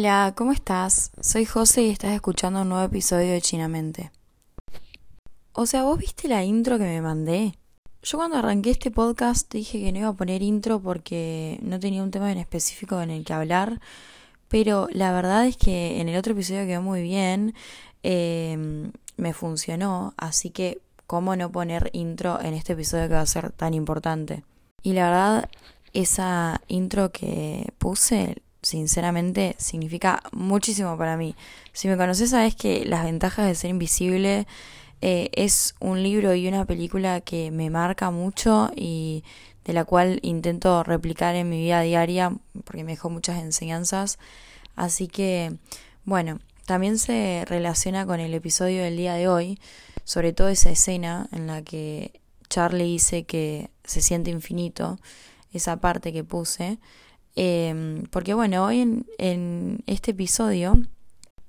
Hola, ¿cómo estás? Soy José y estás escuchando un nuevo episodio de Chinamente. O sea, ¿vos viste la intro que me mandé? Yo cuando arranqué este podcast dije que no iba a poner intro porque no tenía un tema en específico en el que hablar, pero la verdad es que en el otro episodio quedó muy bien, em, me funcionó, así que ¿cómo no poner intro en este episodio que va a ser tan importante? Y la verdad, esa intro que puse sinceramente significa muchísimo para mí. Si me conoces sabes que Las ventajas de ser invisible eh, es un libro y una película que me marca mucho y de la cual intento replicar en mi vida diaria porque me dejó muchas enseñanzas. Así que, bueno, también se relaciona con el episodio del día de hoy, sobre todo esa escena en la que Charlie dice que se siente infinito, esa parte que puse. Em, porque bueno, hoy en, en este episodio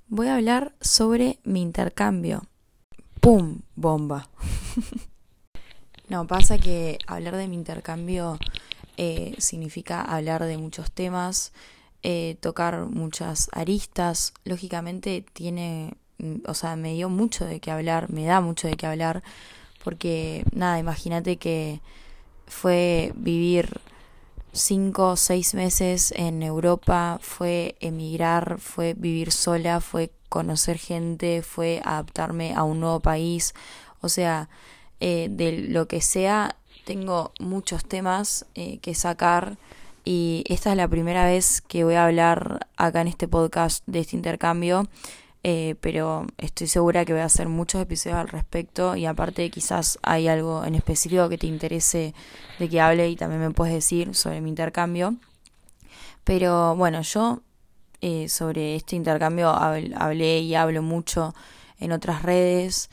voy a hablar sobre mi intercambio. ¡Pum! Bomba. no, pasa que hablar de mi intercambio eh, significa hablar de muchos temas, eh, tocar muchas aristas. Lógicamente tiene, mm, o sea, me dio mucho de qué hablar, me da mucho de qué hablar, porque nada, imagínate que fue vivir cinco o seis meses en Europa, fue emigrar, fue vivir sola, fue conocer gente, fue adaptarme a un nuevo país, o sea, eh, de lo que sea, tengo muchos temas eh, que sacar y esta es la primera vez que voy a hablar acá en este podcast de este intercambio eh, pero estoy segura que voy a hacer muchos episodios al respecto y aparte quizás hay algo en específico que te interese de que hable y también me puedes decir sobre mi intercambio. Pero bueno, yo eh, sobre este intercambio hablé y hablo mucho en otras redes,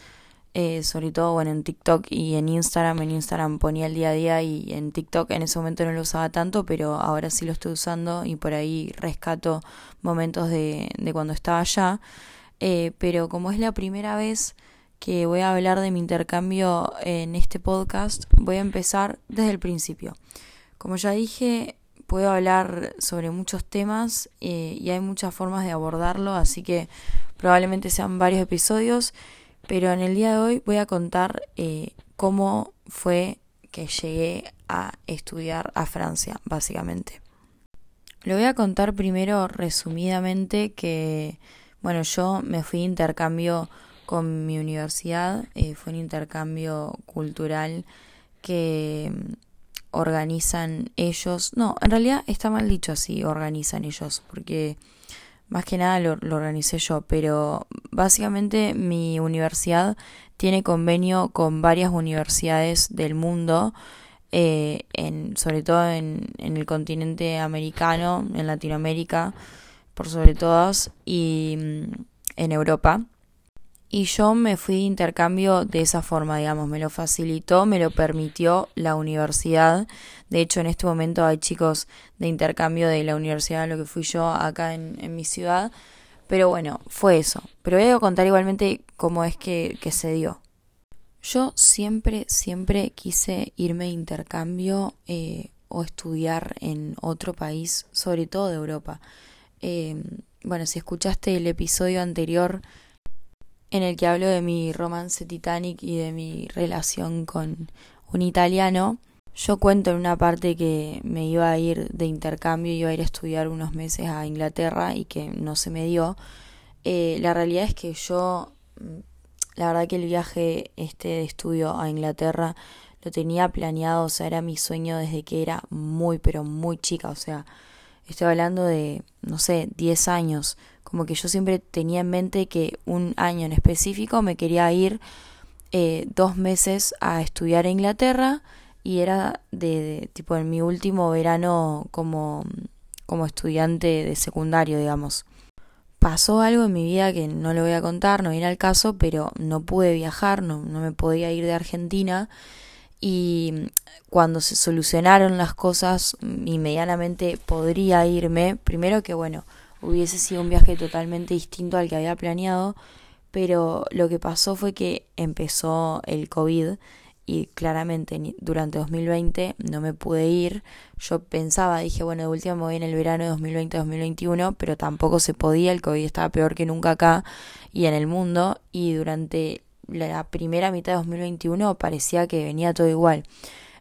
eh, sobre todo bueno en TikTok y en Instagram. En Instagram ponía el día a día y en TikTok en ese momento no lo usaba tanto, pero ahora sí lo estoy usando y por ahí rescato momentos de, de cuando estaba allá. Eh, pero como es la primera vez que voy a hablar de mi intercambio en este podcast, voy a empezar desde el principio. Como ya dije, puedo hablar sobre muchos temas eh, y hay muchas formas de abordarlo, así que probablemente sean varios episodios, pero en el día de hoy voy a contar eh, cómo fue que llegué a estudiar a Francia, básicamente. Lo voy a contar primero resumidamente que bueno, yo me fui a intercambio con mi universidad, eh, fue un intercambio cultural que mm, organizan ellos. No, en realidad está mal dicho así, organizan ellos, porque más que nada lo, lo, organicé yo, pero básicamente mi universidad tiene convenio con varias universidades del mundo, eh, en, sobre todo en, en el continente americano, en Latinoamérica por sobre todas, y mm, en Europa. Y yo me fui de intercambio de esa forma, digamos, me lo facilitó, me lo permitió la universidad. De hecho, en este momento hay chicos de intercambio de la universidad, lo que fui yo acá en, mi ciudad. Pero bueno, fue eso. Pero voy a contar igualmente cómo es que, que se dio. Yo siempre, siempre quise irme de intercambio eh, o estudiar en otro país, sobre todo de Europa. Eh, bueno, si escuchaste el episodio anterior en el que hablo de mi romance Titanic y de mi relación con un italiano, yo cuento en una parte que me iba a ir de intercambio, iba a ir a estudiar unos meses a Inglaterra y que no se me dio. Eh, la realidad es que yo, la verdad que el viaje este de estudio a Inglaterra lo tenía planeado, o sea, era mi sueño desde que era muy, pero muy chica, o sea, estoy hablando de, no sé, 10 años, como que yo siempre tenía en mente que un año en específico me quería ir eh, dos meses a estudiar a Inglaterra y era de, tipo en mi último verano como, como estudiante de secundario, digamos. Pasó algo en mi vida que no lo voy a contar, no viene al caso, pero no pude viajar, no, no me podía ir de Argentina y cuando se solucionaron las cosas inmediatamente podría irme. Primero que bueno, hubiese sido un viaje totalmente distinto al que había planeado, pero lo que pasó fue que empezó el COVID y claramente durante 2020 no me pude ir. Yo pensaba, dije, bueno, de última me voy en el verano de 2020-2021, pero tampoco se podía, el COVID estaba peor que nunca acá y en el mundo y durante la primera mitad de 2021 parecía que venía todo igual.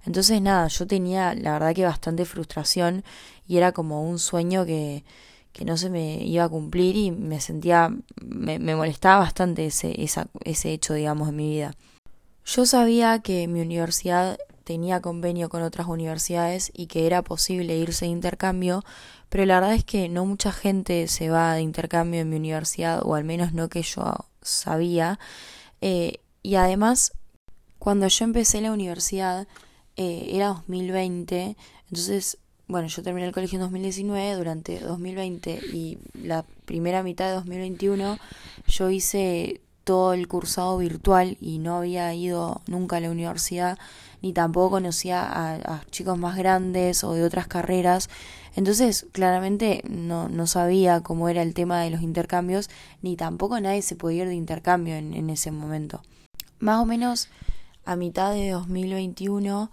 Entonces nada, yo tenía la verdad que bastante frustración y era como un sueño que, que no se me iba a cumplir y me sentía, me, me molestaba bastante ese, esa, ese hecho, digamos, en mi vida. Yo sabía que mi universidad tenía convenio con otras universidades y que era posible irse de intercambio, pero la verdad es que no mucha gente se va de intercambio en mi universidad, o al menos no que yo sabía. Eh, y además, cuando yo empecé la universidad, eh, era 2020, entonces, bueno, yo terminé el colegio en 2019, durante 2020 y la primera mitad de 2021 yo hice todo el cursado virtual y no había ido nunca a la universidad ni tampoco conocía a, chicos más grandes o de otras carreras. Entonces, claramente no, no sabía cómo era el tema de los intercambios, ni tampoco nadie se podía ir de intercambio en, en ese momento. Más o menos a mitad de 2021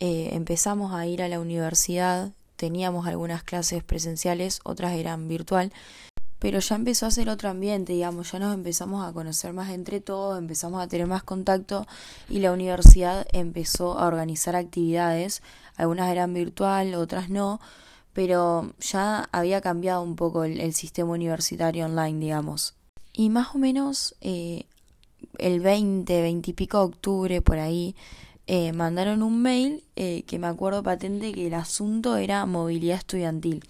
eh, empezamos a ir a la universidad, teníamos algunas clases presenciales, otras eran virtual, pero ya empezó a ser otro ambiente, digamos, ya nos empezamos a conocer más entre todos, empezamos a tener más contacto y la universidad empezó a organizar actividades, algunas eran virtual, otras no, pero ya había cambiado un poco el, sistema universitario online, digamos. Y más o menos eh, el 20, 20 y pico de octubre, por ahí, eh, mandaron un mail eh, que me acuerdo patente que el asunto era movilidad estudiantil.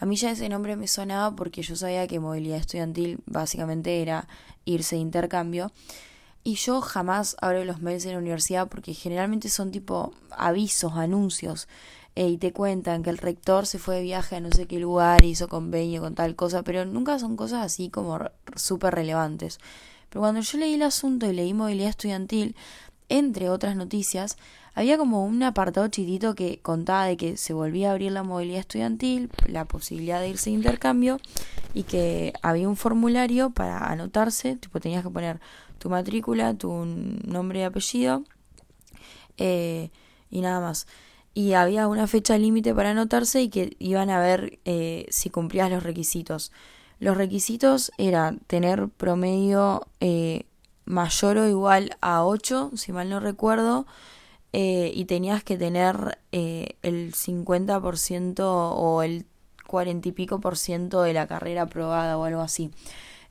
A mí ya ese nombre me sonaba porque yo sabía que movilidad estudiantil básicamente era irse de intercambio. Y yo jamás abro los mails de la universidad porque generalmente son tipo avisos, anuncios. Eh, y te cuentan que el rector se fue de viaje a no sé qué lugar, hizo convenio con tal cosa, pero nunca son cosas así como súper relevantes. Pero cuando yo leí el asunto y leí movilidad estudiantil, entre otras noticias, había como un apartado chitito que contaba de que se volvía a abrir la movilidad estudiantil, la posibilidad de irse de intercambio y que había un formulario para anotarse, tipo tenías que poner tu matrícula, tu nombre y apellido eh, y nada más. Y había una fecha límite para anotarse y que iban a ver eh, si cumplías los requisitos. Los requisitos eran tener promedio eh, mayor o igual a 8, si mal no recuerdo, eh, y tenías que tener eh, el 50% o el 40 y pico por ciento de la carrera aprobada o algo así.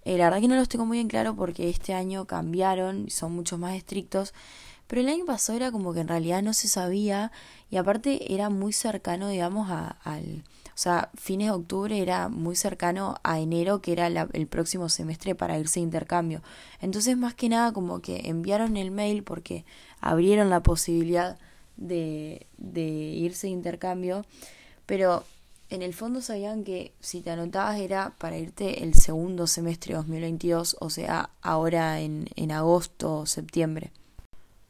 Eh, la verdad que no los tengo muy en claro porque este año cambiaron son mucho más estrictos, pero el año pasado era como que en realidad no se sabía y aparte era muy cercano, digamos, a, al sea, fines de octubre era muy cercano a enero, que era el próximo semestre para irse de intercambio. Entonces, más que nada, como que enviaron el mail porque abrieron la posibilidad de, de irse de intercambio, pero en el fondo sabían que si te anotabas era para irte el segundo semestre de 2022, o sea, ahora en, en agosto o septiembre.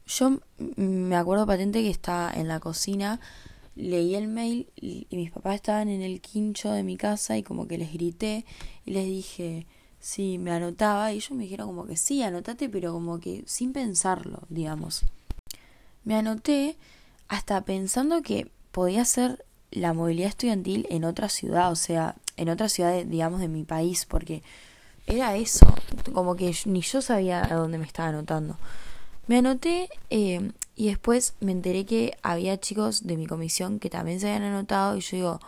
Yo me acuerdo patente que estaba en la cocina leí el mail y, mis papás estaban en el quincho de mi casa y como que les grité y les dije si me anotaba y ellos me dijeron como que sí, anotate, pero como que sin pensarlo, digamos. Me anoté hasta pensando que podía ser la movilidad estudiantil en otra ciudad, o sea, en otra ciudad, digamos, de mi país, porque era eso, como que ni yo sabía a dónde me estaba anotando. Me anoté eh, y después me enteré que había chicos de mi comisión que también se habían anotado y yo digo,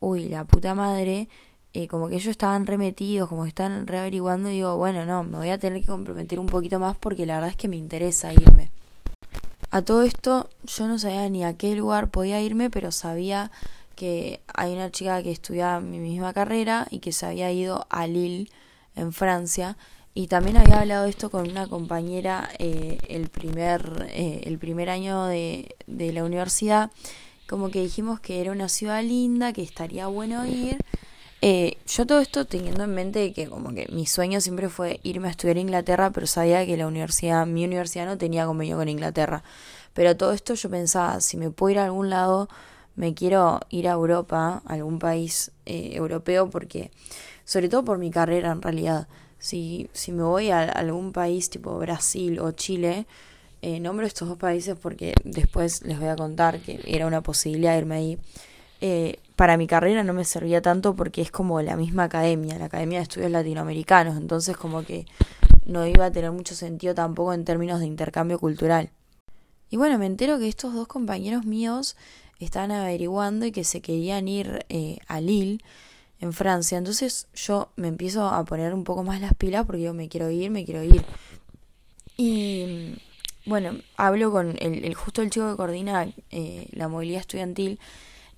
uy, la puta madre, eh, como que ellos estaban remetidos, como que están reaveriguando y digo, bueno, no, me voy a tener que comprometer un poquito más porque la verdad es que me interesa irme. A todo esto yo no sabía ni a qué lugar podía irme, pero sabía que hay una chica que estudiaba mi misma carrera y que se había ido a Lille, en Francia, y también había hablado esto con una compañera eh, el, primer, eh, el primer año de, de la universidad, como que dijimos que era una ciudad linda, que estaría bueno ir. Eh, yo todo esto teniendo en mente que como que mi sueño siempre fue irme a estudiar a Inglaterra, pero sabía que la universidad, mi universidad no tenía convenio con Inglaterra. Pero todo esto yo pensaba, si me puedo ir a algún lado, me quiero ir a Europa, a algún país europeo, porque, sobre todo por mi carrera en realidad, si, si me voy a algún país tipo Brasil o Chile, eh, nombro estos dos países porque después les voy a contar que era una posibilidad irme ahí. Eh, para mi carrera no me servía tanto porque es como la misma academia, la Academia de Estudios Latinoamericanos, entonces como que no iba a tener mucho sentido tampoco en términos de intercambio cultural. Y bueno, me entero que estos dos compañeros míos estaban averiguando y que se querían ir eh, a Lille, en Francia. Entonces yo me empiezo a poner un poco más las pilas porque yo me quiero ir, me quiero ir. Y bueno, hablo con el, justo el chico que coordina eh, la movilidad estudiantil.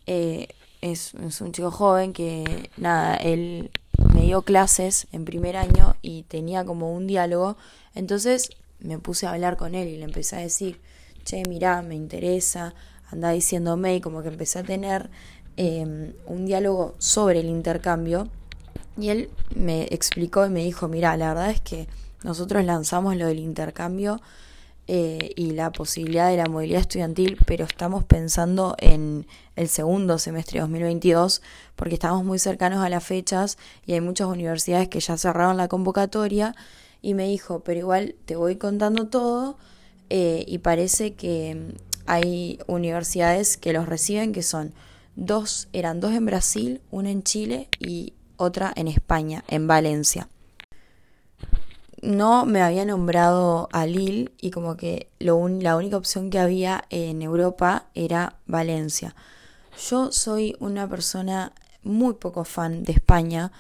Eh, es, es, un chico joven que, nada, él me dio clases en primer año y tenía como un diálogo. Entonces me puse a hablar con él y le empecé a decir, che, mirá, me interesa, anda diciéndome y como que empecé a tener em, un diálogo sobre el intercambio. Y él me explicó y me dijo, mira, la verdad es que nosotros lanzamos lo del intercambio eh, y la posibilidad de la movilidad estudiantil, pero estamos pensando en el segundo semestre de 2022 porque estamos muy cercanos a las fechas y hay muchas universidades que ya cerraron la convocatoria y me dijo, pero igual te voy contando todo eh, y parece que hay universidades que los reciben que son dos, eran dos en Brasil, una en Chile y otra en España, en Valencia no me había nombrado a Lille y como que la única opción que había en Europa era Valencia. Yo soy una persona muy poco fan de España.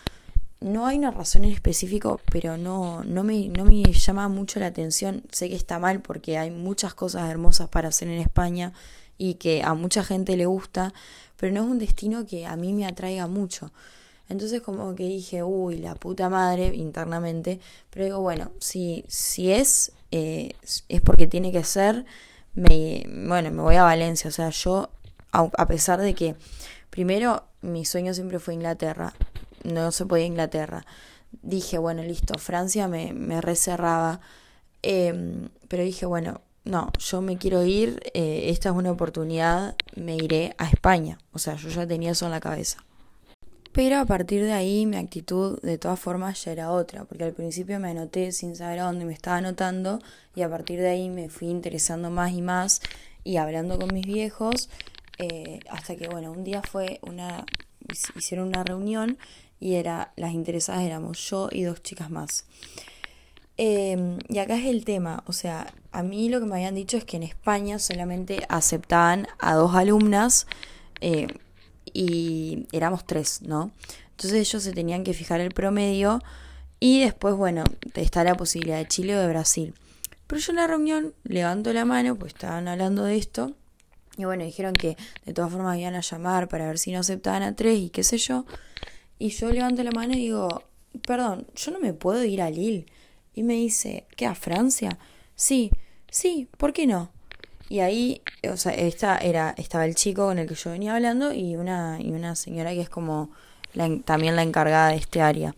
No hay una razón en específico, pero no, no, me, no me llama mucho la atención. Sé que está mal porque hay muchas cosas hermosas para hacer en España y que a mucha gente le gusta, pero no es un destino que a mí me atraiga mucho. Entonces como que dije, uy, la puta madre internamente, pero digo, bueno, si, si es, eh, es porque tiene que ser, me, bueno, me voy a Valencia, o sea, yo, a, pesar de que, primero, mi sueño siempre fue Inglaterra, no se podía Inglaterra, dije, bueno, listo, Francia me, me reserraba, em, pero dije, bueno, no, yo me quiero ir, eh, esta es una oportunidad, me iré a España, o sea, yo ya tenía eso en la cabeza. Pero a partir de ahí mi actitud de todas formas ya era otra, porque al principio me anoté sin saber a dónde me estaba anotando y a partir de ahí me fui interesando más y más y hablando con mis viejos eh, hasta que bueno, un día fue una, hicieron una reunión y era, las interesadas éramos yo y dos chicas más. Em, y acá es el tema, o sea, a mí lo que me habían dicho es que en España solamente aceptaban a dos alumnas, eh, y éramos tres, ¿no? Entonces ellos se tenían que fijar el promedio y después, bueno, está la posibilidad de Chile o de Brasil. Pero yo en la reunión levanto la mano, pues estaban hablando de esto, y bueno, dijeron que de todas formas iban a llamar para ver si no aceptaban a tres y qué sé yo. Y yo levanto la mano y digo, perdón, yo no me puedo ir a Lille. Y me dice, ¿qué? ¿A Francia? Sí, sí, ¿por qué no? Y ahí, o sea, esta era, estaba el chico con el que yo venía hablando y una, y una señora que es como también la encargada de este área.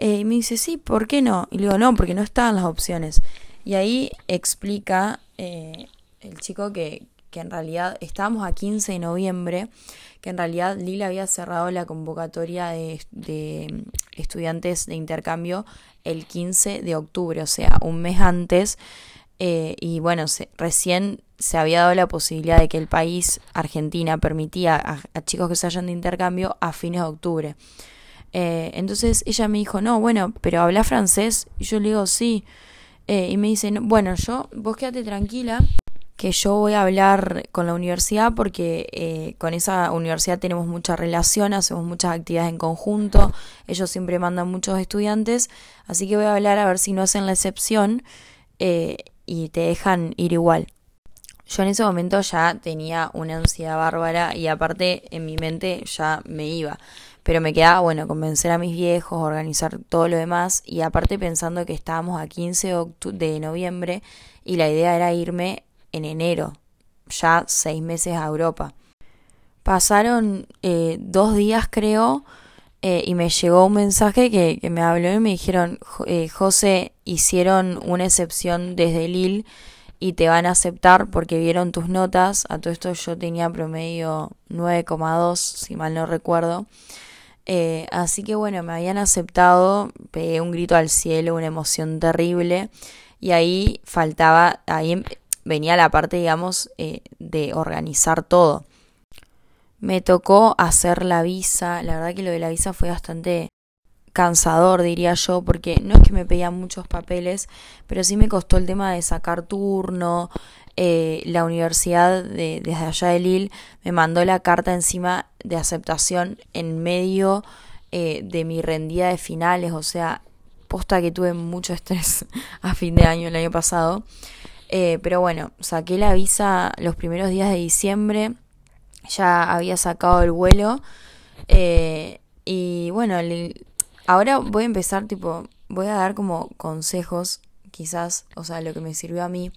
Eh, y me dice, sí, ¿por qué no? Y le digo, no, porque no estaban las opciones. Y ahí explica eh, el chico que, que en realidad estábamos a 15 de noviembre, que en realidad Lila había cerrado la convocatoria de, de estudiantes de intercambio el 15 de octubre, o sea, un mes antes eh, y bueno, recién se había dado la posibilidad de que el país, Argentina, permitía a, chicos que se hayan de intercambio a fines de octubre. Eh, entonces ella me dijo, no, bueno, pero habla francés. Y yo le digo, sí. Eh, y me dice, bueno, yo, vos quédate tranquila, que yo voy a hablar con la universidad porque con esa universidad tenemos mucha relación, hacemos muchas actividades en conjunto, ellos siempre mandan muchos estudiantes, así que voy a hablar a ver si no hacen la excepción y te dejan ir igual. Yo en ese momento ya tenía una ansiedad bárbara y aparte en mi mente ya me iba. Pero me quedaba, bueno, convencer a mis viejos, organizar todo lo demás y aparte pensando que estábamos a 15 de noviembre y la idea era irme en enero, ya seis meses a Europa. Pasaron eh, dos días creo eh, y me llegó un mensaje que, me habló y me dijeron, eh, José, hicieron una excepción desde Lille y te van a aceptar porque vieron tus notas. A todo esto yo tenía promedio 9,2, si mal no recuerdo. Así que bueno, me habían aceptado, pegué un grito al cielo, una emoción terrible. Y ahí faltaba, ahí venía la parte, digamos, eh, de organizar todo. Me tocó hacer la visa, la verdad que lo de la visa fue bastante cansador, diría yo, porque no es que me pedían muchos papeles, pero sí me costó el tema de sacar turno. Eh, la universidad de, desde allá de Lille me mandó la carta encima de aceptación en medio eh, de mi rendida de finales, o sea, posta que tuve mucho estrés a fin de año el año pasado. Eh, pero bueno, saqué la visa los primeros días de diciembre, ya había sacado el vuelo. y bueno, Ahora voy a empezar, tipo, voy a dar como consejos, quizás, o sea, lo que me sirvió a mí.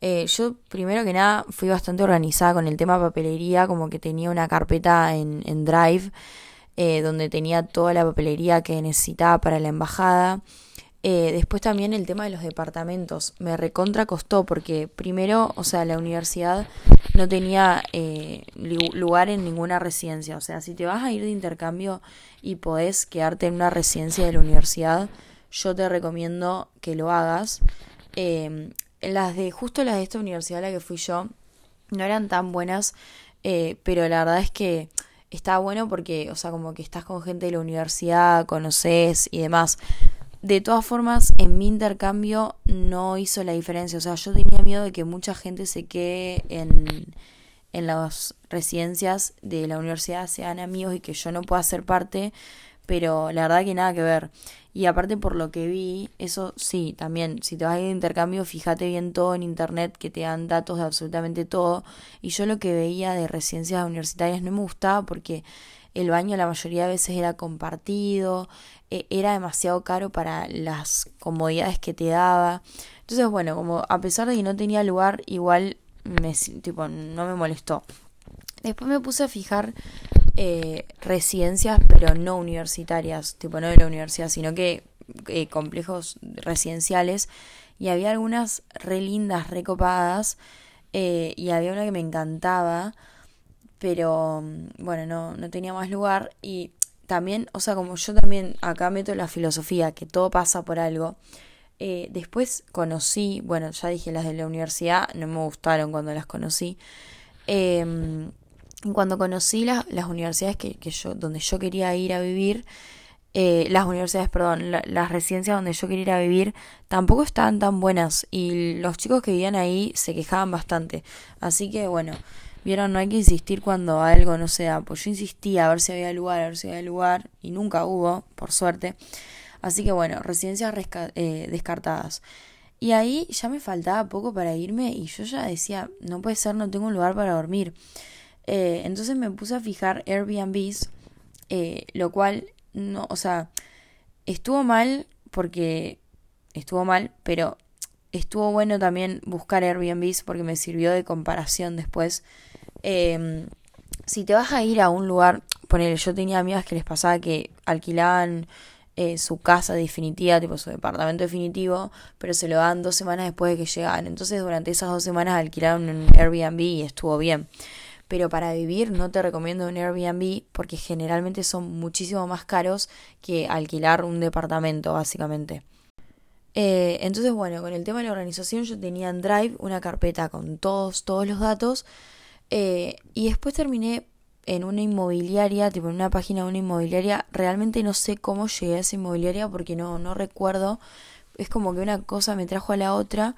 Eh, yo, primero que nada, fui bastante organizada con el tema papelería, como que tenía una carpeta en, en Drive, eh, donde tenía toda la papelería que necesitaba para la embajada. Eh, después también el tema de los departamentos. Me recontra costó porque primero, o sea, la universidad no tenía eh, lugar en ninguna residencia. O sea, si te vas a ir de intercambio y podés quedarte en una residencia de la universidad, yo te recomiendo que lo hagas. Eh, las de, justo las de esta universidad a la que fui yo, no eran tan buenas, pero la verdad es que está bueno porque, o sea, como que estás con gente de la universidad, conoces y demás de todas formas, en mi intercambio no hizo la diferencia. O sea, yo tenía miedo de que mucha gente se quede en, en las residencias de la universidad, sean amigos y que yo no pueda ser parte, pero la verdad que nada que ver. Y aparte por lo que vi, eso sí, también, si te vas a ir de intercambio, fíjate bien todo en internet, que te dan datos de absolutamente todo. Y yo lo que veía de residencias universitarias no me gustaba porque el baño la mayoría de veces era compartido, e, era demasiado caro para las comodidades que te daba. Entonces, bueno, como a pesar de que no tenía lugar, igual me, tipo, no me molestó. Después me puse a fijar eh, residencias, pero no universitarias, tipo no de la universidad, sino que eh, complejos residenciales. Y había algunas re lindas, recopadas. Eh, y había una que me encantaba pero mm, bueno, no, no tenía más lugar y también, o sea, como yo también acá meto la filosofía, que todo pasa por algo, eh, después conocí, bueno, ya dije las de la universidad, no me gustaron cuando las conocí. Eh, cuando conocí las, las universidades que, que, yo, donde yo quería ir a vivir, eh, las universidades, perdón, las residencias donde yo quería ir a vivir, tampoco estaban tan buenas y los chicos que vivían ahí se quejaban bastante. Así que bueno, Vieron, no hay que insistir cuando algo no se da. Pues yo insistía a ver si había lugar, a ver si había lugar, y nunca hubo, por suerte. Así que bueno, residencias eh, descartadas. Y ahí ya me faltaba poco para irme y yo ya decía, no puede ser, no tengo un lugar para dormir. Eh, entonces me puse a fijar Airbnbs, eh, lo cual, no, o sea, estuvo mal porque estuvo mal, pero estuvo bueno también buscar Airbnbs porque me sirvió de comparación después eh, si te vas a ir a un lugar, ponele, yo tenía amigas que les pasaba que alquilaban eh, su casa definitiva, tipo su departamento definitivo, pero se lo dan dos semanas después de que llegaban. Entonces durante esas dos semanas alquilaron un Airbnb y estuvo bien. Pero para vivir no te recomiendo un Airbnb porque generalmente son muchísimo más caros que alquilar un departamento, básicamente. Eh, entonces, bueno, con el tema de la organización yo tenía en Drive una carpeta con todos, todos los datos eh, y después terminé en una inmobiliaria, tipo en una página de una inmobiliaria. Realmente no sé cómo llegué a esa inmobiliaria porque no, no recuerdo. Es como que una cosa me trajo a la otra.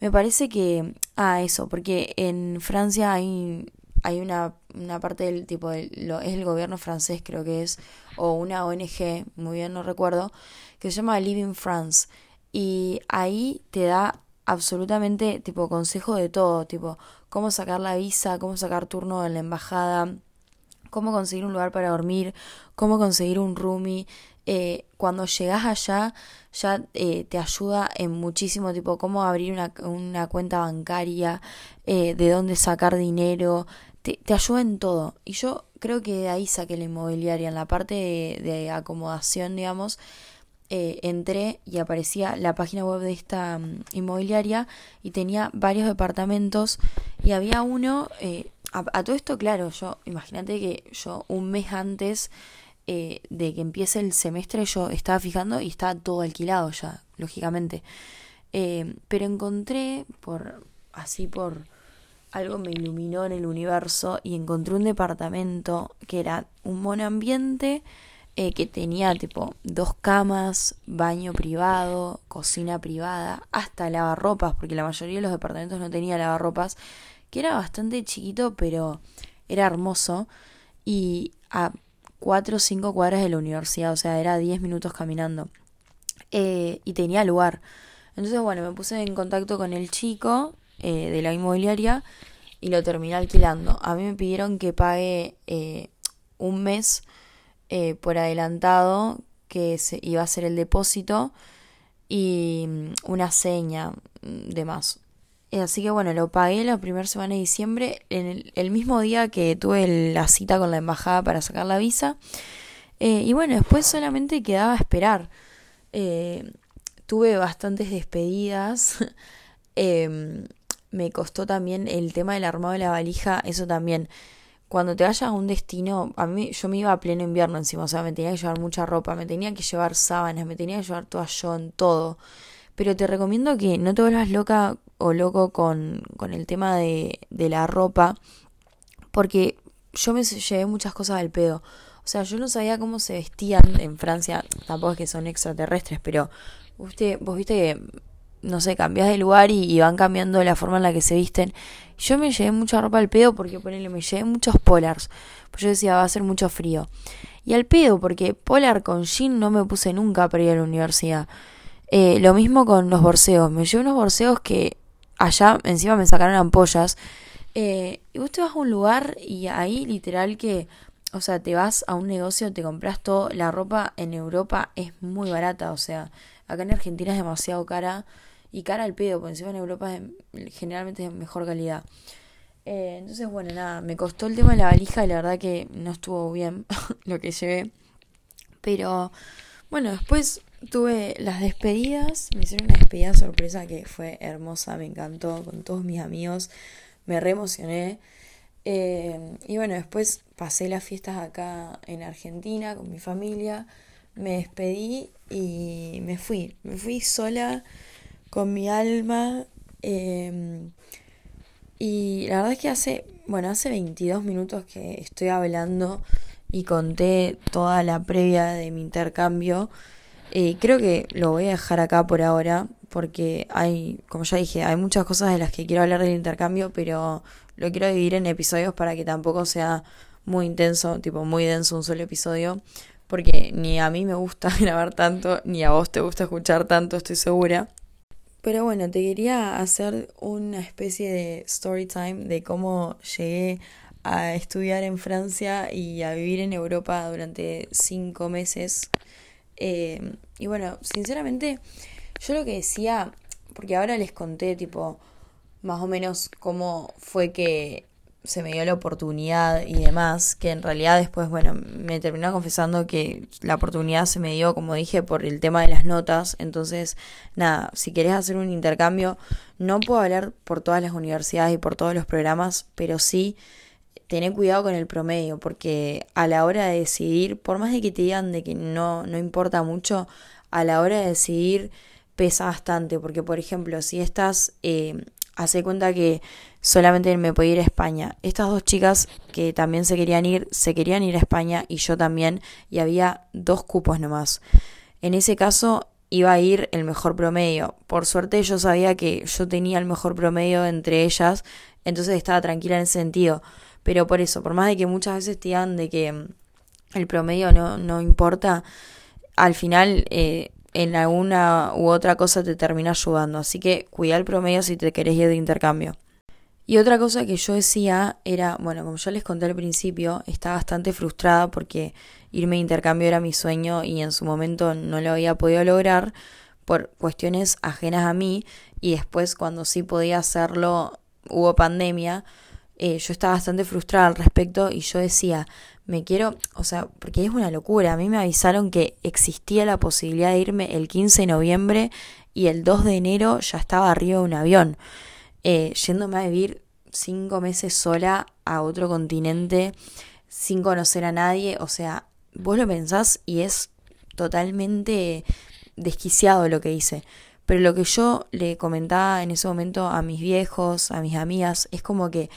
Me parece que... Ah, eso, porque en Francia hay, hay una, una parte del tipo, es el gobierno francés creo que es, o una ONG, muy bien no recuerdo, que se llama Living France. Y ahí te da absolutamente tipo consejo de todo, tipo cómo sacar la visa, cómo sacar turno en la embajada, cómo conseguir un lugar para dormir, cómo conseguir un roomie. Eh, cuando llegas allá ya eh, te ayuda en muchísimo tipo cómo abrir una, una cuenta bancaria, eh, de dónde sacar dinero, te, te, ayuda en todo. Y yo creo que de ahí saqué la inmobiliaria, en la parte de, de acomodación, digamos, eh, entré y aparecía la página web de esta mm, inmobiliaria y tenía varios departamentos y había uno, eh, a, todo esto claro, yo imagínate que yo un mes antes eh, de que empiece el semestre yo estaba fijando y estaba todo alquilado ya, lógicamente. Eh, pero encontré, por así por algo me iluminó en el universo y encontré un departamento que era un monambiente eh, que tenía tipo dos camas, baño privado, cocina privada, hasta lavarropas, porque la mayoría de los departamentos no tenía lavarropas, que era bastante chiquito, pero era hermoso. Y a cuatro o cinco cuadras de la universidad, o sea, era diez minutos caminando. Eh, y tenía lugar. Entonces, bueno, me puse en contacto con el chico eh, de la inmobiliaria y lo terminé alquilando. A mí me pidieron que pague eh, un mes eh, por adelantado, que se, iba a ser el depósito, y mm, una seña mm, de más. Así que bueno, lo pagué la primera semana de diciembre, en el, mismo día que tuve la cita con la embajada para sacar la visa. y bueno, después solamente quedaba esperar. tuve bastantes despedidas. Em, me costó también el tema del armado de la valija, eso también. Cuando te vayas a un destino, a mí yo me iba a pleno invierno encima, o sea, me tenía que llevar mucha ropa, me tenía que llevar sábanas, me tenía que llevar toallón, todo. Pero te recomiendo que no te vuelvas loca o loco con, con el tema de, de la ropa, porque yo me llevé muchas cosas al pedo. O sea, yo no sabía cómo se vestían en Francia, tampoco es que son extraterrestres, pero usted, vos viste que no sé, cambias de lugar y, van cambiando la forma en la que se visten. Yo me llevé mucha ropa al pedo porque ponele, me llevé muchos polars. Pues yo decía, va a ser mucho frío. Y al pedo, porque polar con jean no me puse nunca para ir a la universidad. Eh, lo mismo con los borseos. Me llevé unos borseos que allá encima me sacaron ampollas. Eh, y vos te vas a un lugar y ahí literal que, o sea, te vas a un negocio, te compras todo. La ropa en Europa es muy barata, o sea, acá en Argentina es demasiado cara y cara al pedo, porque encima en Europa es, generalmente es de mejor calidad. Eh, entonces, bueno, nada, me costó el tema de la valija y la verdad que no estuvo bien lo que llevé. Pero bueno, después tuve las despedidas, me hicieron una despedida sorpresa que fue hermosa, me encantó, con todos mis amigos, me re emocioné. Eh, y bueno, después pasé las fiestas acá en Argentina con mi familia, me despedí y me fui, me fui sola con mi alma. Em, y la verdad es que hace, bueno, hace 22 minutos que estoy hablando y conté toda la previa de mi intercambio. Eh, creo que lo voy a dejar acá por ahora porque hay, como ya dije, hay muchas cosas de las que quiero hablar del intercambio, pero lo quiero dividir en episodios para que tampoco sea muy intenso, tipo muy denso un solo episodio, porque ni a mí me gusta grabar tanto, ni a vos te gusta escuchar tanto, estoy segura. Pero bueno, te quería hacer una especie de story time de cómo llegué a estudiar en Francia y a vivir en Europa durante cinco meses. Eh, y bueno, sinceramente, yo lo que decía, porque ahora les conté tipo más o menos cómo fue que se me dio la oportunidad y demás, que en realidad después, bueno, me terminó confesando que la oportunidad se me dio, como dije, por el tema de las notas. Entonces, nada, si querés hacer un intercambio, no puedo hablar por todas las universidades y por todos los programas, pero sí tener cuidado con el promedio, porque a la hora de decidir, por más de que te digan de que no, no importa mucho, a la hora de decidir pesa bastante, porque por ejemplo, si estás eh, hace cuenta que solamente me podía ir a España. Estas dos chicas que también se querían ir, se querían ir a España y yo también, y había dos cupos nomás. En ese caso iba a ir el mejor promedio. Por suerte yo sabía que yo tenía el mejor promedio entre ellas, entonces estaba tranquila en ese sentido. Pero por eso, por más de que muchas veces te digan de que el promedio no, no importa, al final eh, en alguna u otra cosa te termina ayudando. Así que cuida el promedio si te querés ir de intercambio. Y otra cosa que yo decía era, bueno, como yo les conté al principio, estaba bastante frustrada porque irme de intercambio era mi sueño y en su momento no lo había podido lograr por cuestiones ajenas a mí y después cuando sí podía hacerlo hubo pandemia, eh, yo estaba bastante frustrada al respecto y yo decía, me quiero, o sea, porque es una locura. A mí me avisaron que existía la posibilidad de irme el 15 de noviembre y el 2 de enero ya estaba arriba de un avión, eh, yéndome a vivir cinco meses sola a otro continente sin conocer a nadie. O sea, vos lo pensás y es totalmente desquiciado lo que hice. Pero lo que yo le comentaba en ese momento a mis viejos, a mis amigas, es como que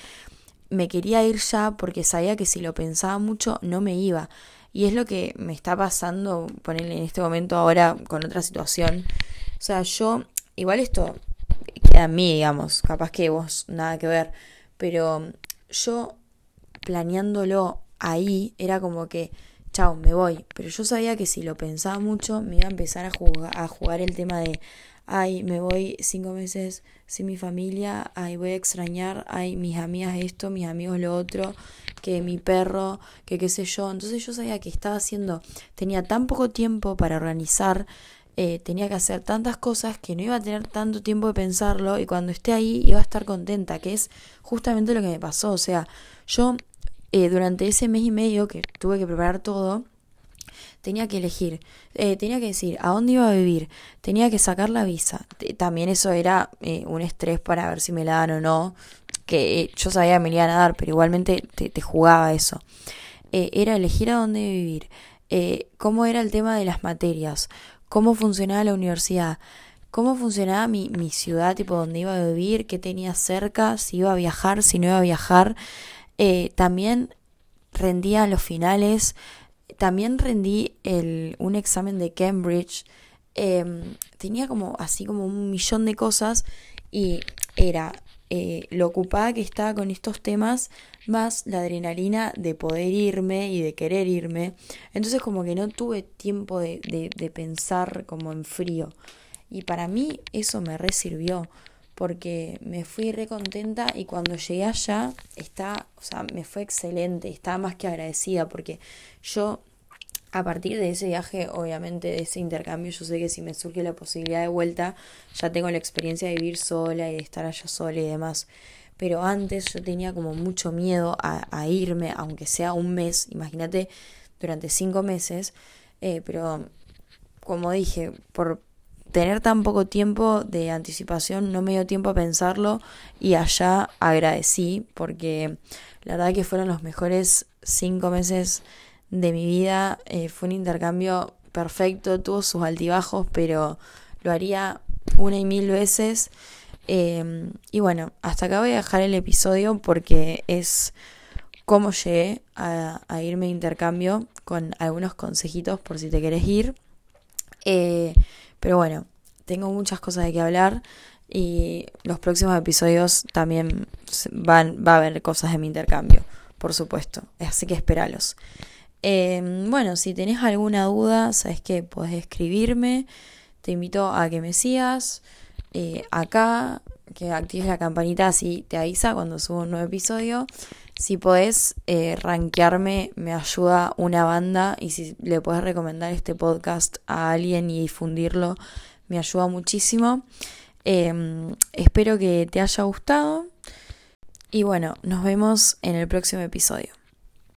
me quería ir ya porque sabía que si lo pensaba mucho no me iba. Y es lo que me está pasando, ponerle en este momento ahora con otra situación. O sea, yo, igual esto queda a mí, digamos, capaz que vos nada que ver, pero yo planeándolo ahí era como que, chao, me voy. Pero yo sabía que si lo pensaba mucho me iba a empezar a jugar, a jugar el tema de, ay, me voy cinco meses sin mi familia, ay, voy a extrañar, ay, mis amigas esto, mis amigos lo otro, que mi perro, que qué sé yo. Entonces yo sabía que estaba haciendo, tenía tan poco tiempo para organizar, eh, tenía que hacer tantas cosas que no iba a tener tanto tiempo de pensarlo y cuando esté ahí iba a estar contenta, que es justamente lo que me pasó. O sea, yo eh, durante ese mes y medio que tuve que preparar todo, tenía que elegir, eh, tenía que decir a dónde iba a vivir, tenía que sacar la visa. También eso era eh, un estrés para ver si me la dan o no, que eh, yo sabía que me iban a dar, pero igualmente te, jugaba eso. era elegir a dónde vivir, cómo era el tema de las materias, cómo funcionaba la universidad, cómo funcionaba mi, mi ciudad, tipo dónde iba a vivir, qué tenía cerca, si iba a viajar, si no iba a viajar. también rendía los finales, también rendí el, un examen de Cambridge. Em, tenía como así como un millón de cosas y era eh, lo ocupada que estaba con estos temas más la adrenalina de poder irme y de querer irme. Entonces como que no tuve tiempo de, de, pensar como en frío. Y para mí eso me resirvió porque me fui re contenta y cuando llegué allá está, o sea, me fue excelente, estaba más que agradecida porque yo a partir de ese viaje, obviamente de ese intercambio, yo sé que si me surge la posibilidad de vuelta, ya tengo la experiencia de vivir sola y de estar allá sola y demás. Pero antes yo tenía como mucho miedo a, irme, aunque sea un mes, imagínate, durante cinco meses. Eh, pero como dije, por tener tan poco tiempo de anticipación, no me dio tiempo a pensarlo y allá agradecí porque la verdad que fueron los mejores cinco meses de mi vida. Eh, fue un intercambio perfecto, tuvo sus altibajos, pero lo haría una y mil veces. Em, y bueno, hasta acá voy a dejar el episodio porque es cómo llegué a, irme de intercambio con algunos consejitos por si te querés ir. Eh, pero bueno, tengo muchas cosas de que hablar y los próximos episodios también van, va a haber cosas de mi intercambio, por supuesto. Así que esperalos. Em, bueno, si tenés alguna duda, sabes que podés escribirme. Te invito a que me sigas eh, acá, que actives la campanita así te avisa cuando subo un nuevo episodio. Si podés eh, rankearme, me ayuda una banda. Y si le podés recomendar este podcast a alguien y difundirlo, me ayuda muchísimo. Em, espero que te haya gustado. Y bueno, nos vemos en el próximo episodio.